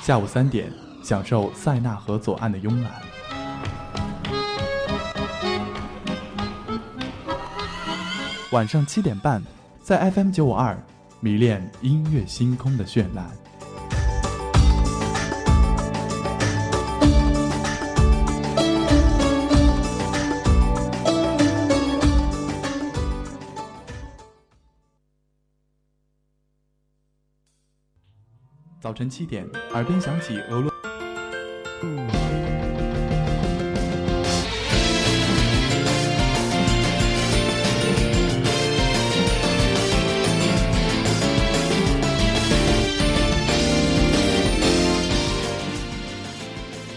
下午三点，享受塞纳河左岸的慵懒。晚上七点半，在 FM 九五二，迷恋音乐星空的绚烂。早晨七点，耳边响起俄罗。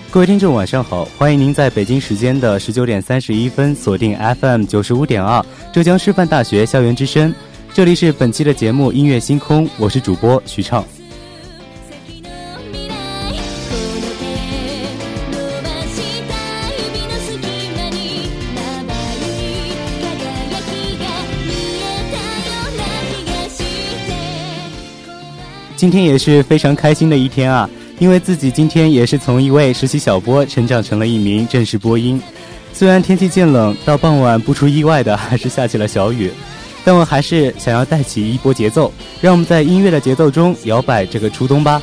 各位听众，晚上好！欢迎您在北京时间的十九点三十一分锁定 FM 九十五点二浙江师范大学校园之声，这里是本期的节目音乐星空，我是主播徐畅。今天也是非常开心的一天啊！因为自己今天也是从一位实习小播成长成了一名正式播音，虽然天气渐冷，到傍晚不出意外的还是下起了小雨，但我还是想要带起一波节奏，让我们在音乐的节奏中摇摆这个初冬吧。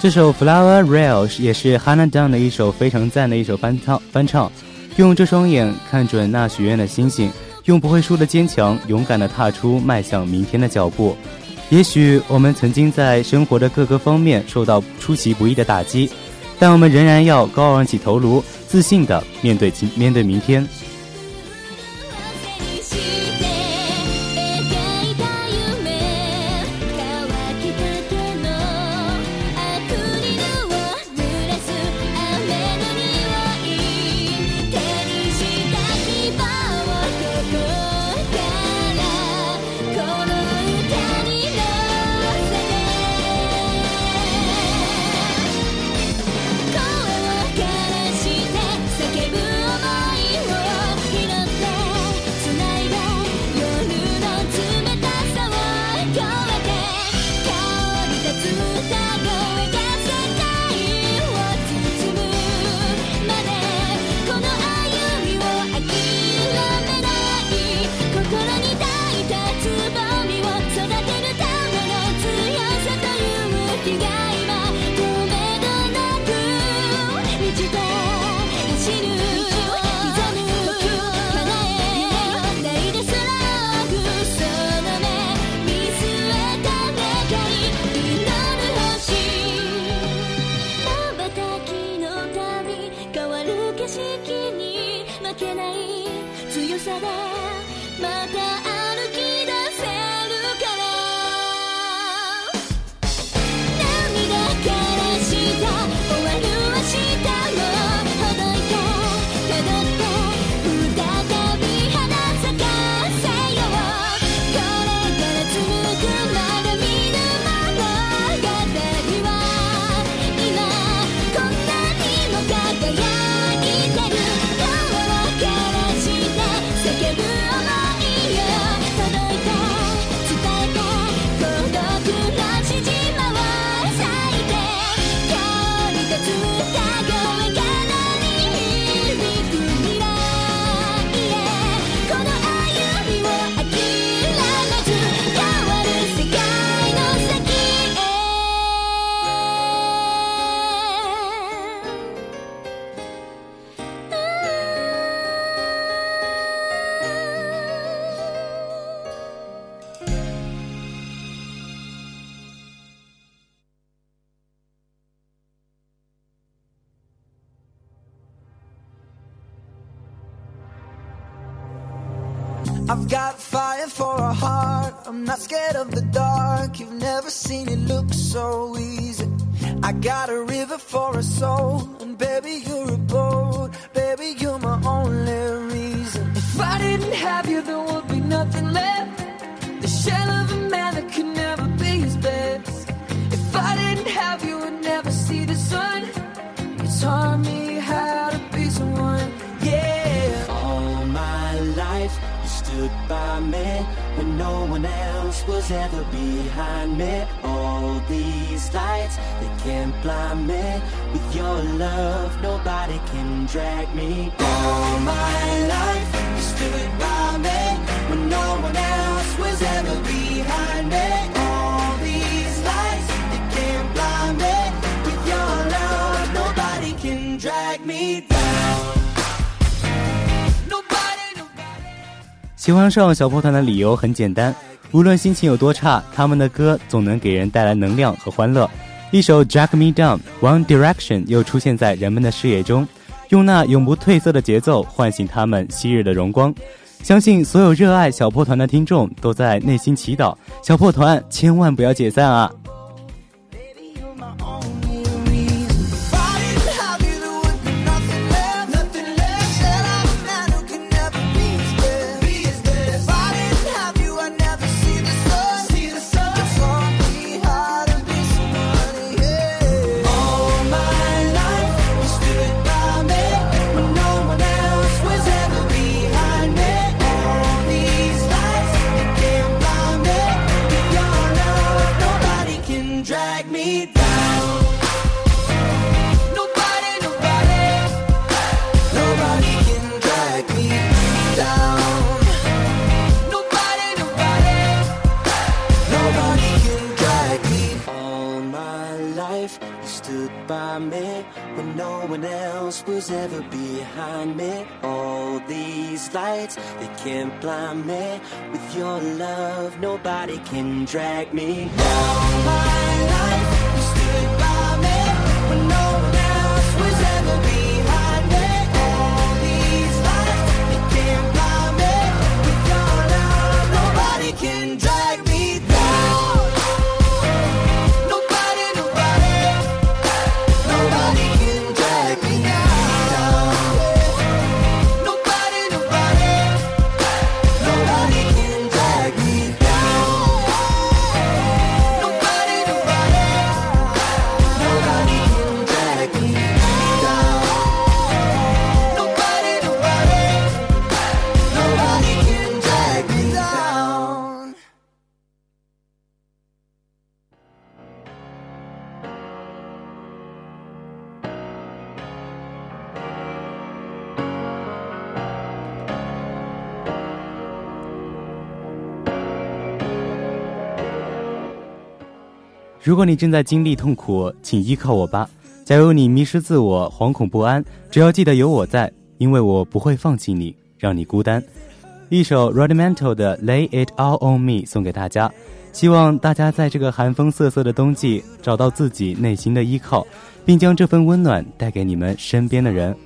这首《Flower Rail》也是 Hannah Dunn 的一首非常赞的一首翻唱。翻唱，用这双眼看准那许愿的星星，用不会输的坚强，勇敢地踏出迈向明天的脚步。也许我们曾经在生活的各个方面受到出其不意的打击，但我们仍然要高昂起头颅，自信地面对今面对明天。強さでまた歩き出せるから。涙からした else was ever behind me. All these lights, they can't blind me. With your love, nobody can drag me. All my life, you stood by me when no one else was ever behind me. All these lights, they can't blind me. With your love, nobody can drag me down. Nobody, nobody. 喜欢上小破团的理由很简单，无论心情有多差，他们的歌总能给人带来能量和欢乐。一首《Drag Me Down》，One Direction 又出现在人们的视野中，用那永不褪色的节奏唤醒他们昔日的荣光。相信所有热爱小破团的听众都在内心祈祷，小破团千万不要解散啊！One else was ever behind me. All these lights, they can't blind me. With your love, nobody can drag me down. My life, 如果你正在经历痛苦，请依靠我吧。假如你迷失自我、惶恐不安，只要记得有我在，因为我不会放弃你，让你孤单。一首 Rudimental 的《Lay It All On Me》送给大家，希望大家在这个寒风瑟瑟的冬季找到自己内心的依靠，并将这份温暖带给你们身边的人。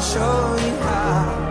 Show you how.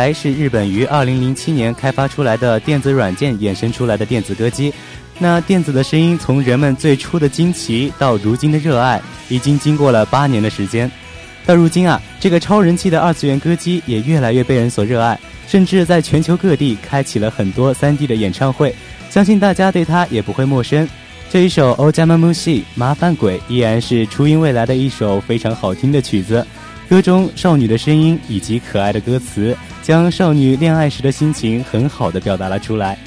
还是日本于2007年开发出来的电子软件衍生出来的电子歌姬，那电子的声音从人们最初的惊奇到如今的热爱，已经经过了八年的时间。到如今啊，这个超人气的二次元歌姬也越来越被人所热爱，甚至在全球各地开启了很多 3D 的演唱会。相信大家对它也不会陌生。这一首《Ojamajo》麻烦鬼依然是初音未来的一首非常好听的曲子。歌中少女的声音以及可爱的歌词将少女恋爱时的心情很好的表达了出来。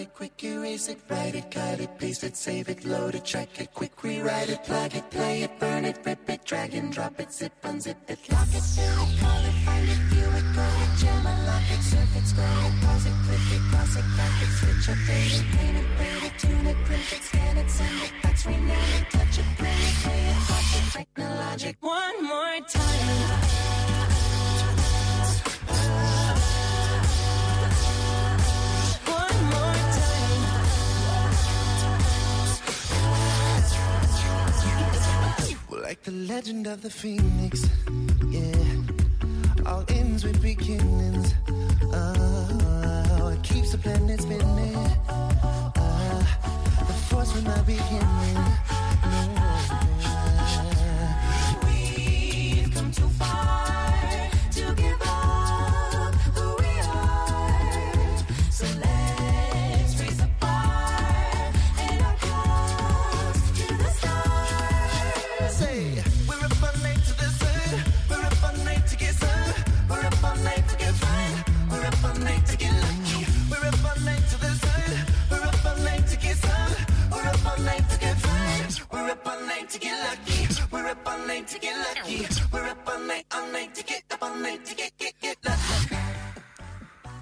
it, quick erase it, write it, cut it, paste it, save it, load it, check it, quick rewrite it, plug it, play it, burn it, rip it, drag and drop it, zip unzip it, lock it, fill it, call it, find it, view it, grow it, jam it, lock it, surf it, scroll it, pause it, click it, cross it, crack it, switch, update it, clean it, print it, tune it, print it, scan it, send it, fax, rename it, touch it, print it, play it, watch it, technologic, one more time. legend of the phoenix. Yeah, all ends with beginnings. Oh, it keeps the planet spinning. Uh, the force from the beginning.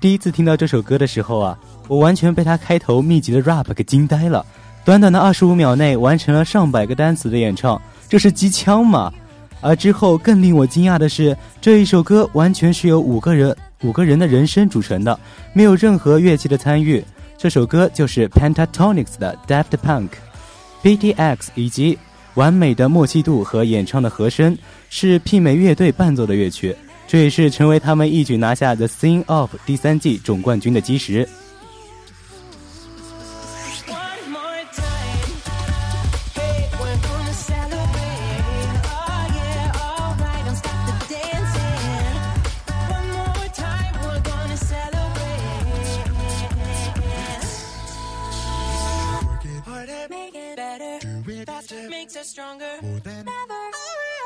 第一次听到这首歌的时候啊，我完全被它开头密集的 rap 给惊呆了。短短的二十五秒内完成了上百个单词的演唱，这是机枪吗？而之后更令我惊讶的是，这一首歌完全是由五个人五个人的人声组成的，没有任何乐器的参与。这首歌就是 Pentatonix 的 Daft Punk、B T X 以及完美的默契度和演唱的和声是媲美乐队伴奏的乐曲，这也是成为他们一举拿下 The Sing Off 第三季总冠军的基石。stronger. More than ever.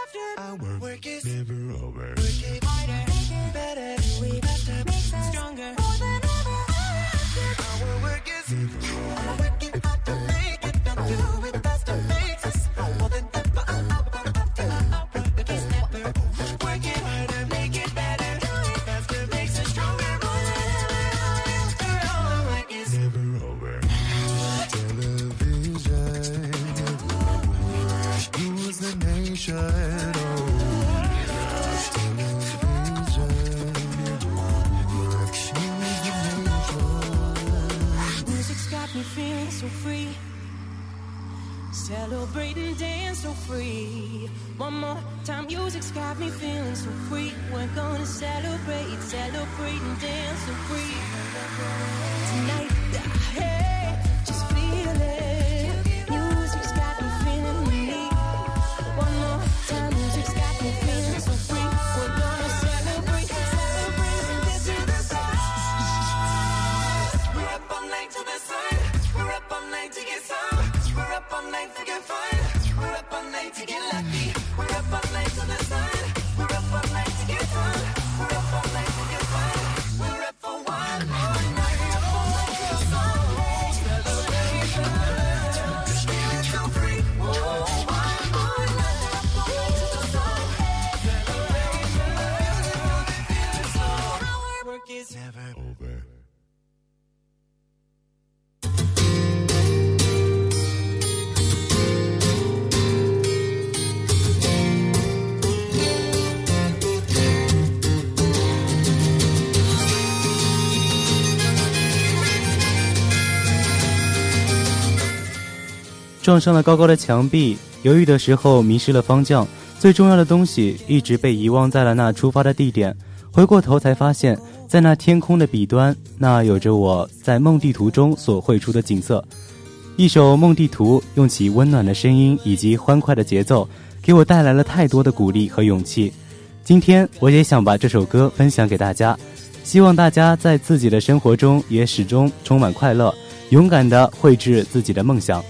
After our work, work is never over. 撞上了高高的墙壁，犹豫的时候迷失了方向，最重要的东西一直被遗忘在了那出发的地点。回过头才发现，在那天空的彼端，那有着我在梦地图中所绘出的景色。一首《梦地图》用其温暖的声音以及欢快的节奏，给我带来了太多的鼓励和勇气。今天我也想把这首歌分享给大家，希望大家在自己的生活中也始终充满快乐，勇敢地绘制自己的梦想。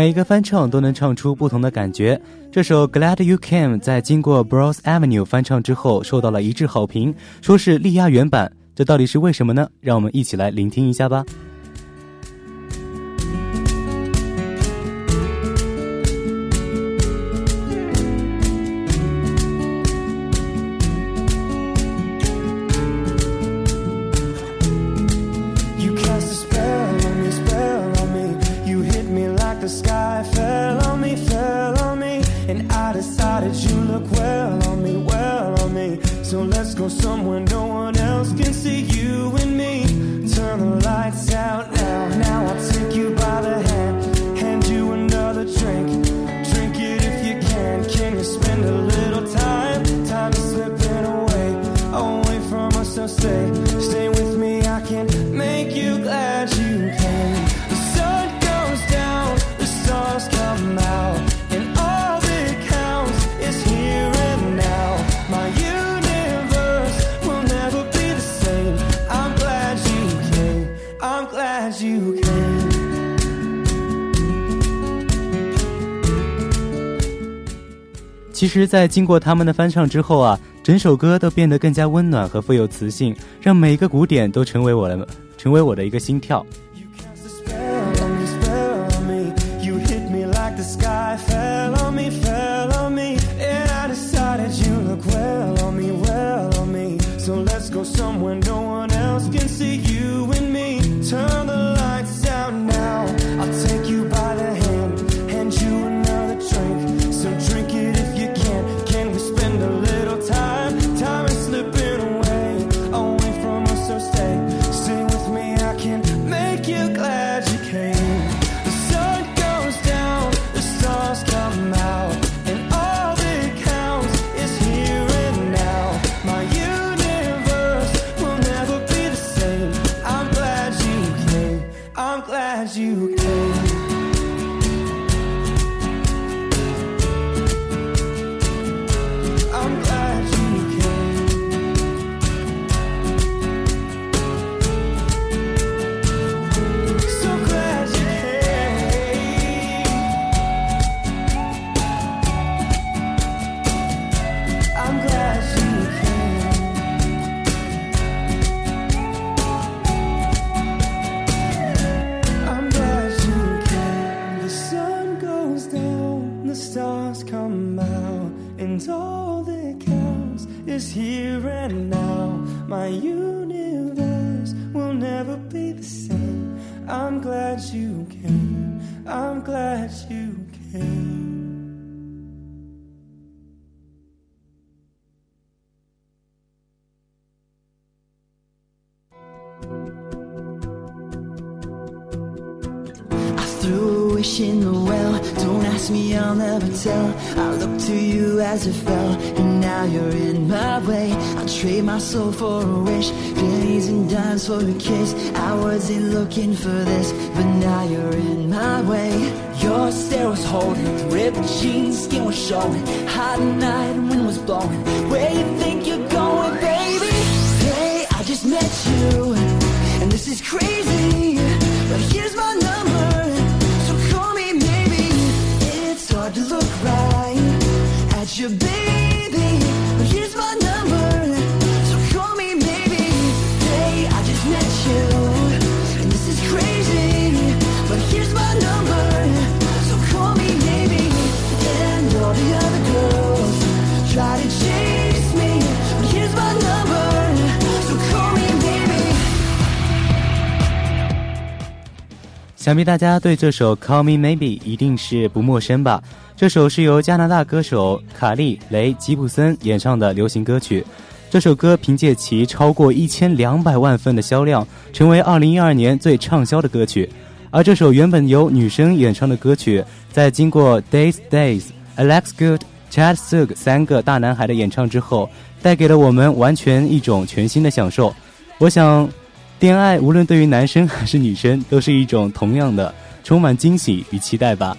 每一个翻唱都能唱出不同的感觉。这首《Glad You Came》在经过 Bros Avenue 翻唱之后，受到了一致好评，说是力压原版。这到底是为什么呢？让我们一起来聆听一下吧。know 其实，在经过他们的翻唱之后啊，整首歌都变得更加温暖和富有磁性，让每一个鼓点都成为我的，成为我的一个心跳。I'll never tell. I looked to you as it fell, and now you're in my way. I'll trade my soul for a wish, pennies and dimes for a kiss. I wasn't looking for this, but now you're in my way. Your stare was holding, ripped jeans, skin was showing. Hot night, wind was blowing. Where you think you're going, baby? Hey, I just met you, and this is crazy. you, baby. 想必大家对这首《Call Me Maybe》一定是不陌生吧？这首是由加拿大歌手卡利·雷·吉普森演唱的流行歌曲。这首歌凭借其超过一千两百万份的销量，成为二零一二年最畅销的歌曲。而这首原本由女生演唱的歌曲，在经过 Days Days、Alex Good、Chad Sug 三个大男孩的演唱之后，带给了我们完全一种全新的享受。我想，恋爱无论对于男生还是女生，都是一种同样的充满惊喜与期待吧。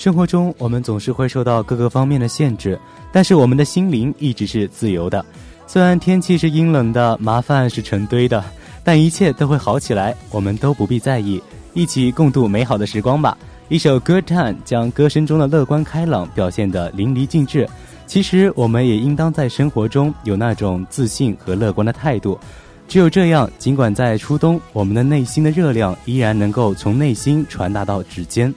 生活中，我们总是会受到各个方面的限制，但是我们的心灵一直是自由的。虽然天气是阴冷的，麻烦是成堆的，但一切都会好起来，我们都不必在意，一起共度美好的时光吧。一首《Good Time》将歌声中的乐观开朗表现得淋漓尽致。其实，我们也应当在生活中有那种自信和乐观的态度。只有这样，尽管在初冬，我们的内心的热量依然能够从内心传达到指尖。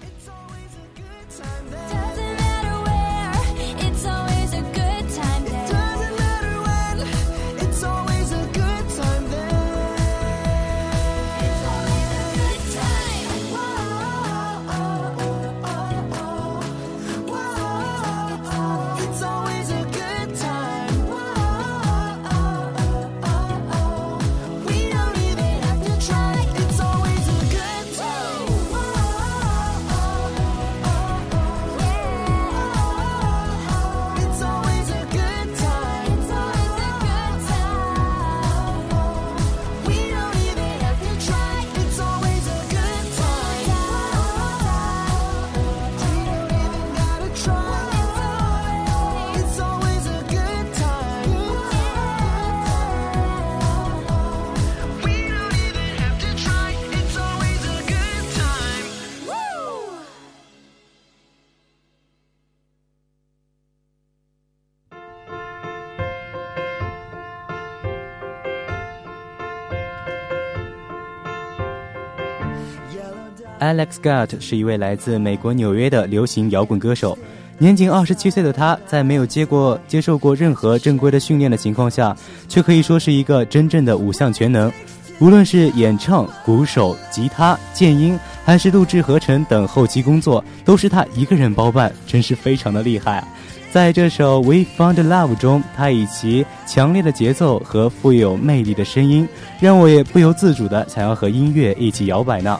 Alex Gott 是一位来自美国纽约的流行摇滚歌手。年仅二十七岁的他，在没有接过接受过任何正规的训练的情况下，却可以说是一个真正的五项全能。无论是演唱、鼓手、吉他、键音，还是录制、合成等后期工作，都是他一个人包办，真是非常的厉害！在这首《We Found Love》中，他以其强烈的节奏和富有魅力的声音，让我也不由自主的想要和音乐一起摇摆呢。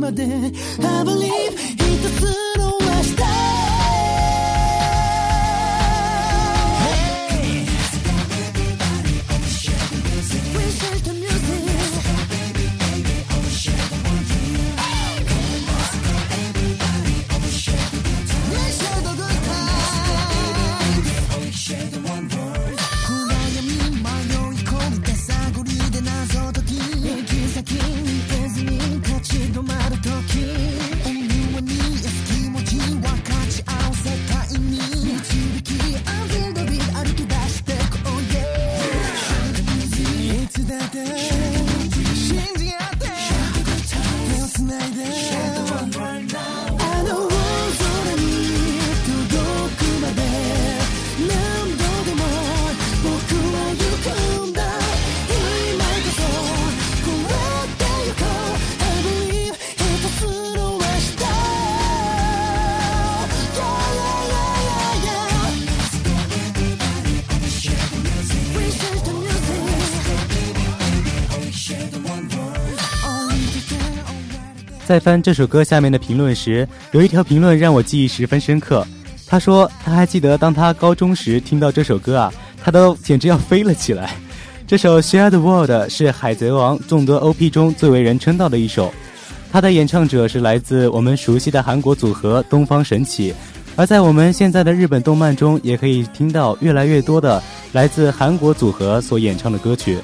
まで I believe 一つの明 在翻这首歌下面的评论时，有一条评论让我记忆十分深刻。他说他还记得当他高中时听到这首歌啊，他都简直要飞了起来。这首《Share the World》是《海贼王》众多 OP 中最为人称道的一首，它的演唱者是来自我们熟悉的韩国组合东方神起，而在我们现在的日本动漫中，也可以听到越来越多的来自韩国组合所演唱的歌曲。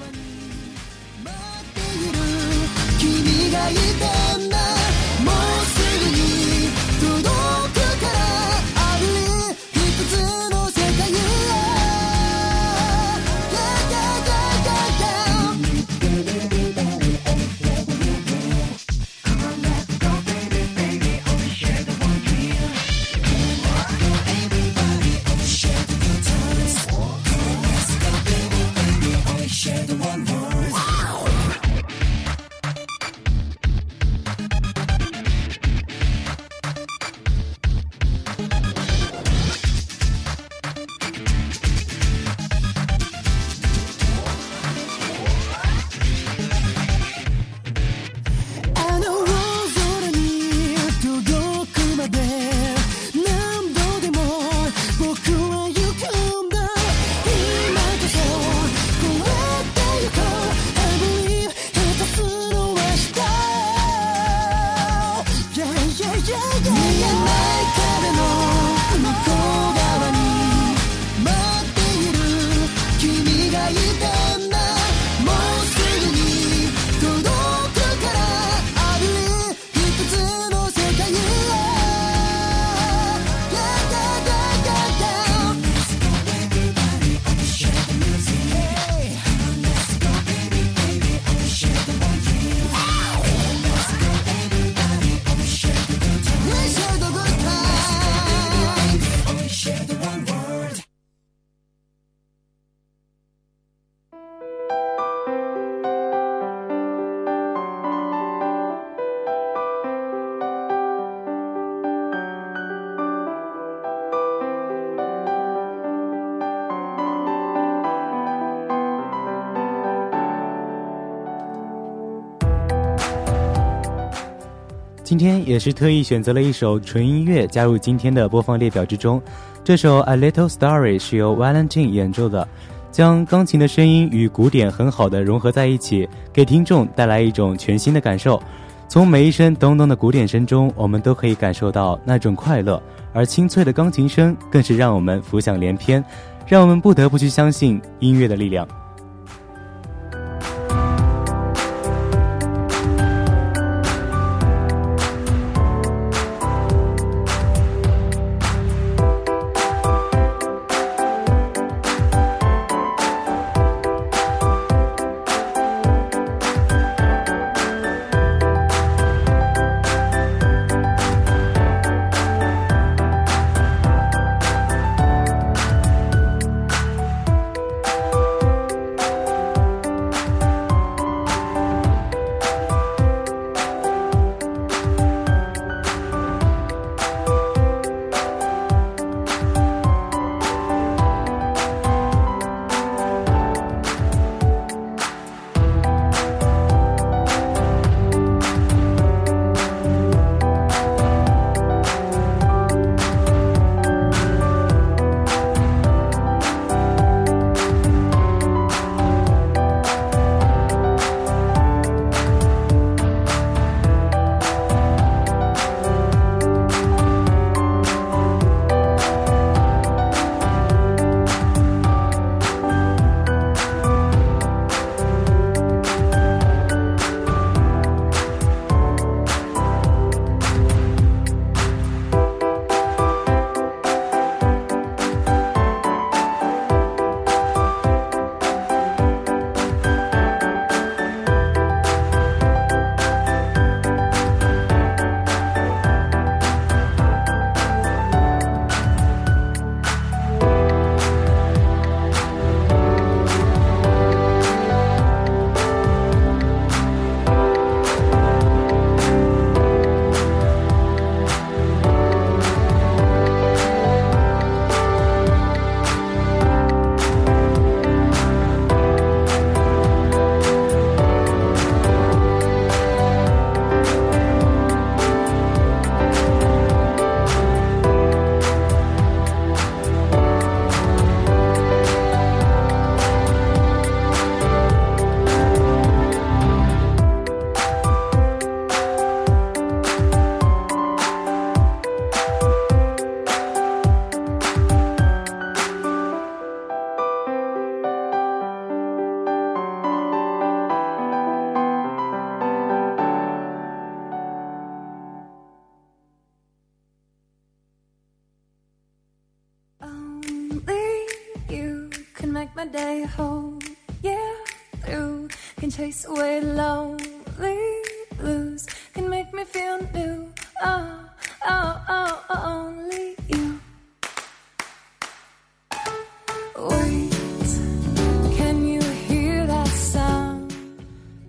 今天也是特意选择了一首纯音乐加入今天的播放列表之中。这首《A Little Story》是由 Valentine 演奏的，将钢琴的声音与古典很好的融合在一起，给听众带来一种全新的感受。从每一声咚咚的鼓点声中，我们都可以感受到那种快乐，而清脆的钢琴声更是让我们浮想联翩，让我们不得不去相信音乐的力量。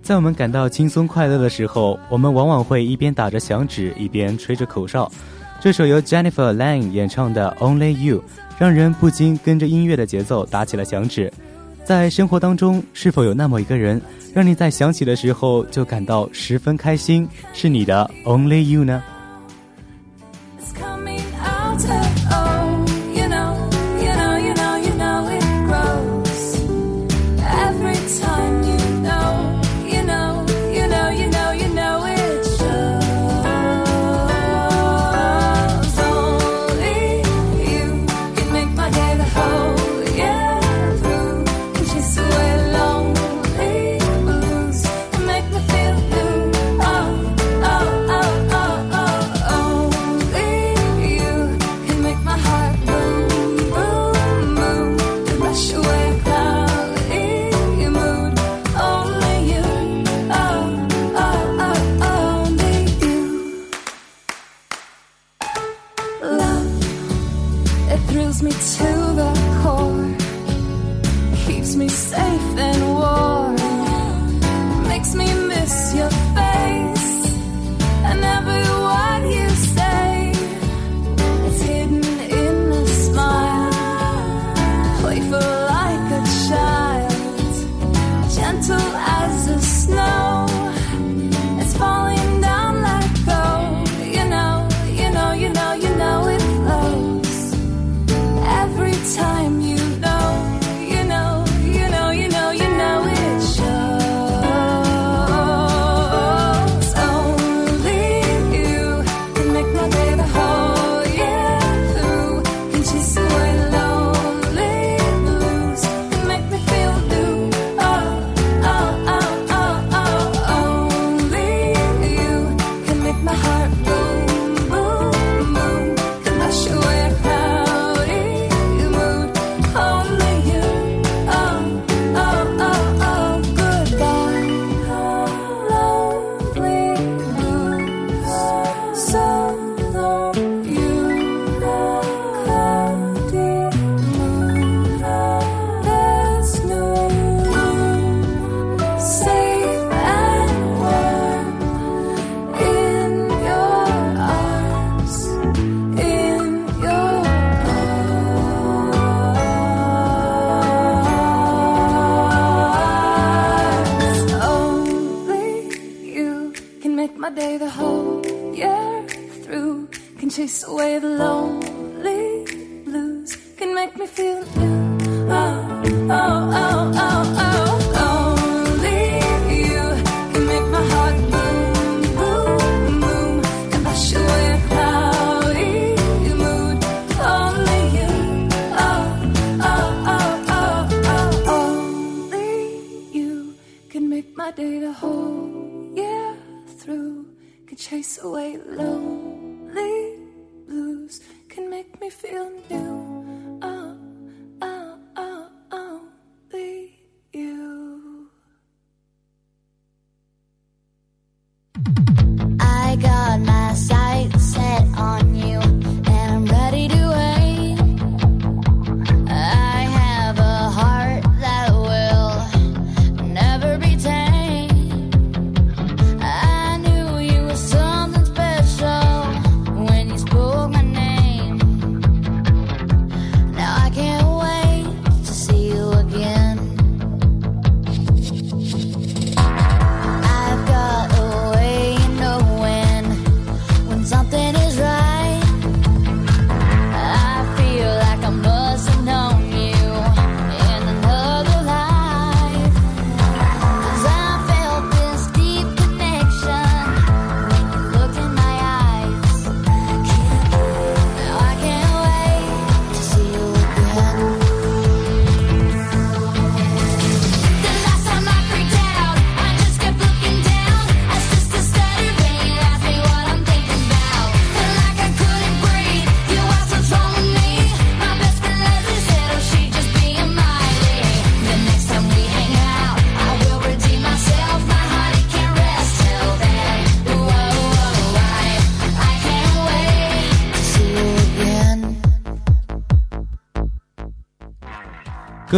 在我们感到轻松快乐的时候，我们往往会一边打着响指，一边吹着口哨。这首由 Jennifer Lang 演唱的 Only You 让人不禁跟着音乐的节奏打起了响指。在生活当中是否有那么一个人，让你在想起的时候就感到十分开心？是你的 Only You 呢？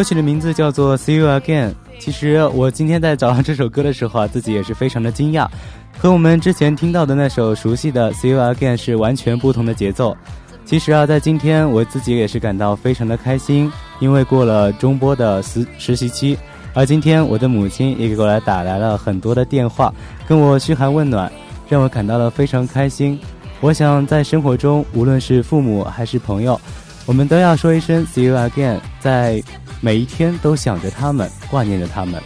歌曲的名字叫做《See You Again》。其实我今天在找到这首歌的时候啊，自己也是非常的惊讶，和我们之前听到的那首熟悉的《See You Again》是完全不同的节奏。其实啊，在今天我自己也是感到非常的开心，因为过了中波的实实习期，而今天我的母亲也给我来打来了很多的电话，跟我嘘寒问暖，让我感到了非常开心。我想在生活中，无论是父母还是朋友，我们都要说一声 “see you again”，在每一天都想着他们，挂念着他们。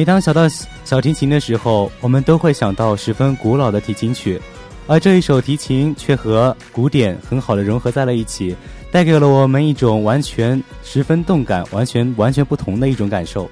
每当想到小提琴的时候，我们都会想到十分古老的提琴曲，而这一首提琴却和古典很好的融合在了一起，带给了我们一种完全十分动感、完全完全不同的一种感受。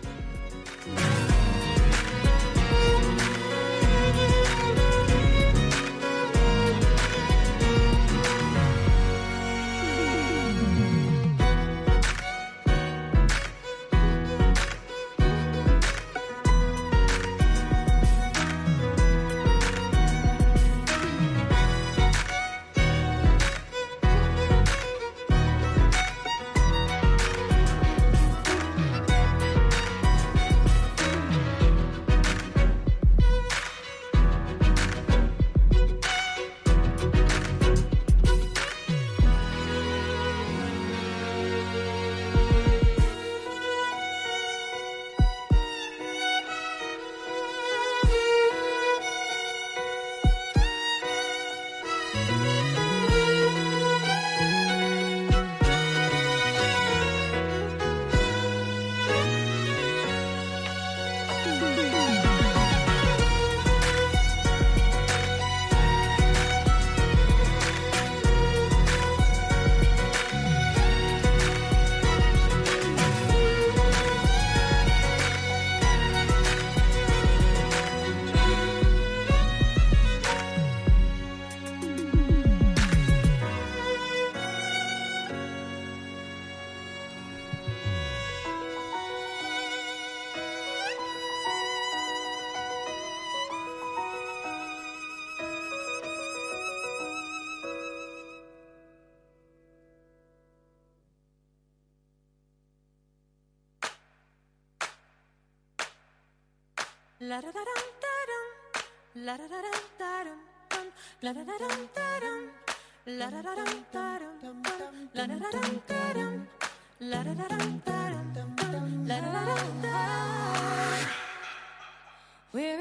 We're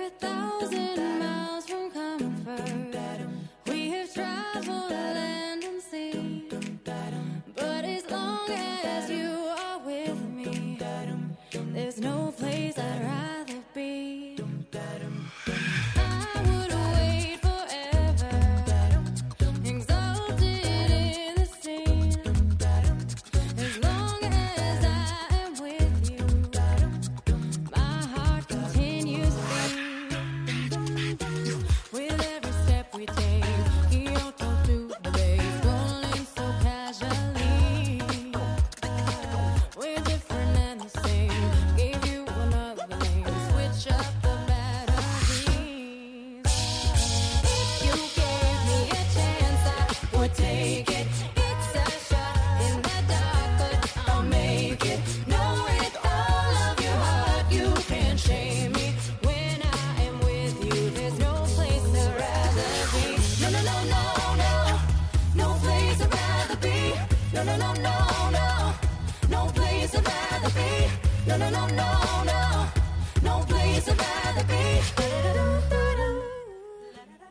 a thousand miles from comfort. We have traveled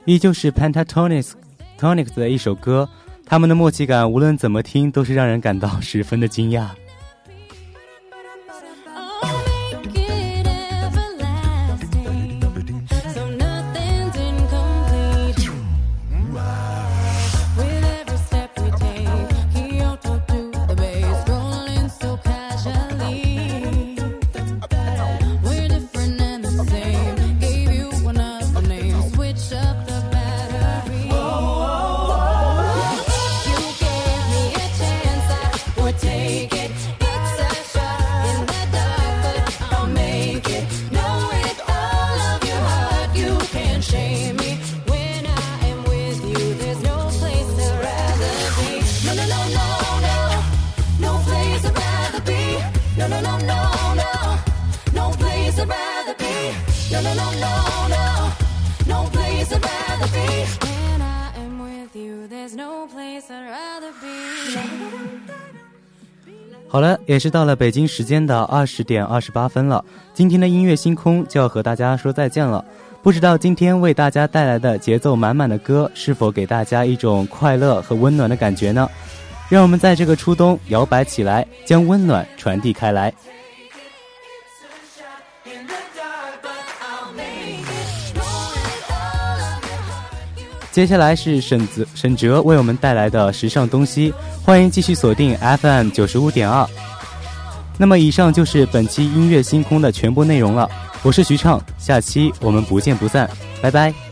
依旧是 Pentatonix Tonics 的一首歌，他们的默契感无论怎么听都是让人感到十分的惊讶。也是到了北京时间的二十点二十八分了。今天的音乐星空就要和大家说再见了。不知道今天为大家带来的节奏满满的歌，是否给大家一种快乐和温暖的感觉呢？让我们在这个初冬摇摆起来，将温暖传递开来。接下来是沈泽沈哲为我们带来的时尚东西，欢迎继续锁定 FM 九十五点二。那么以上就是本期音乐星空的全部内容了，我是徐畅，下期我们不见不散，拜拜。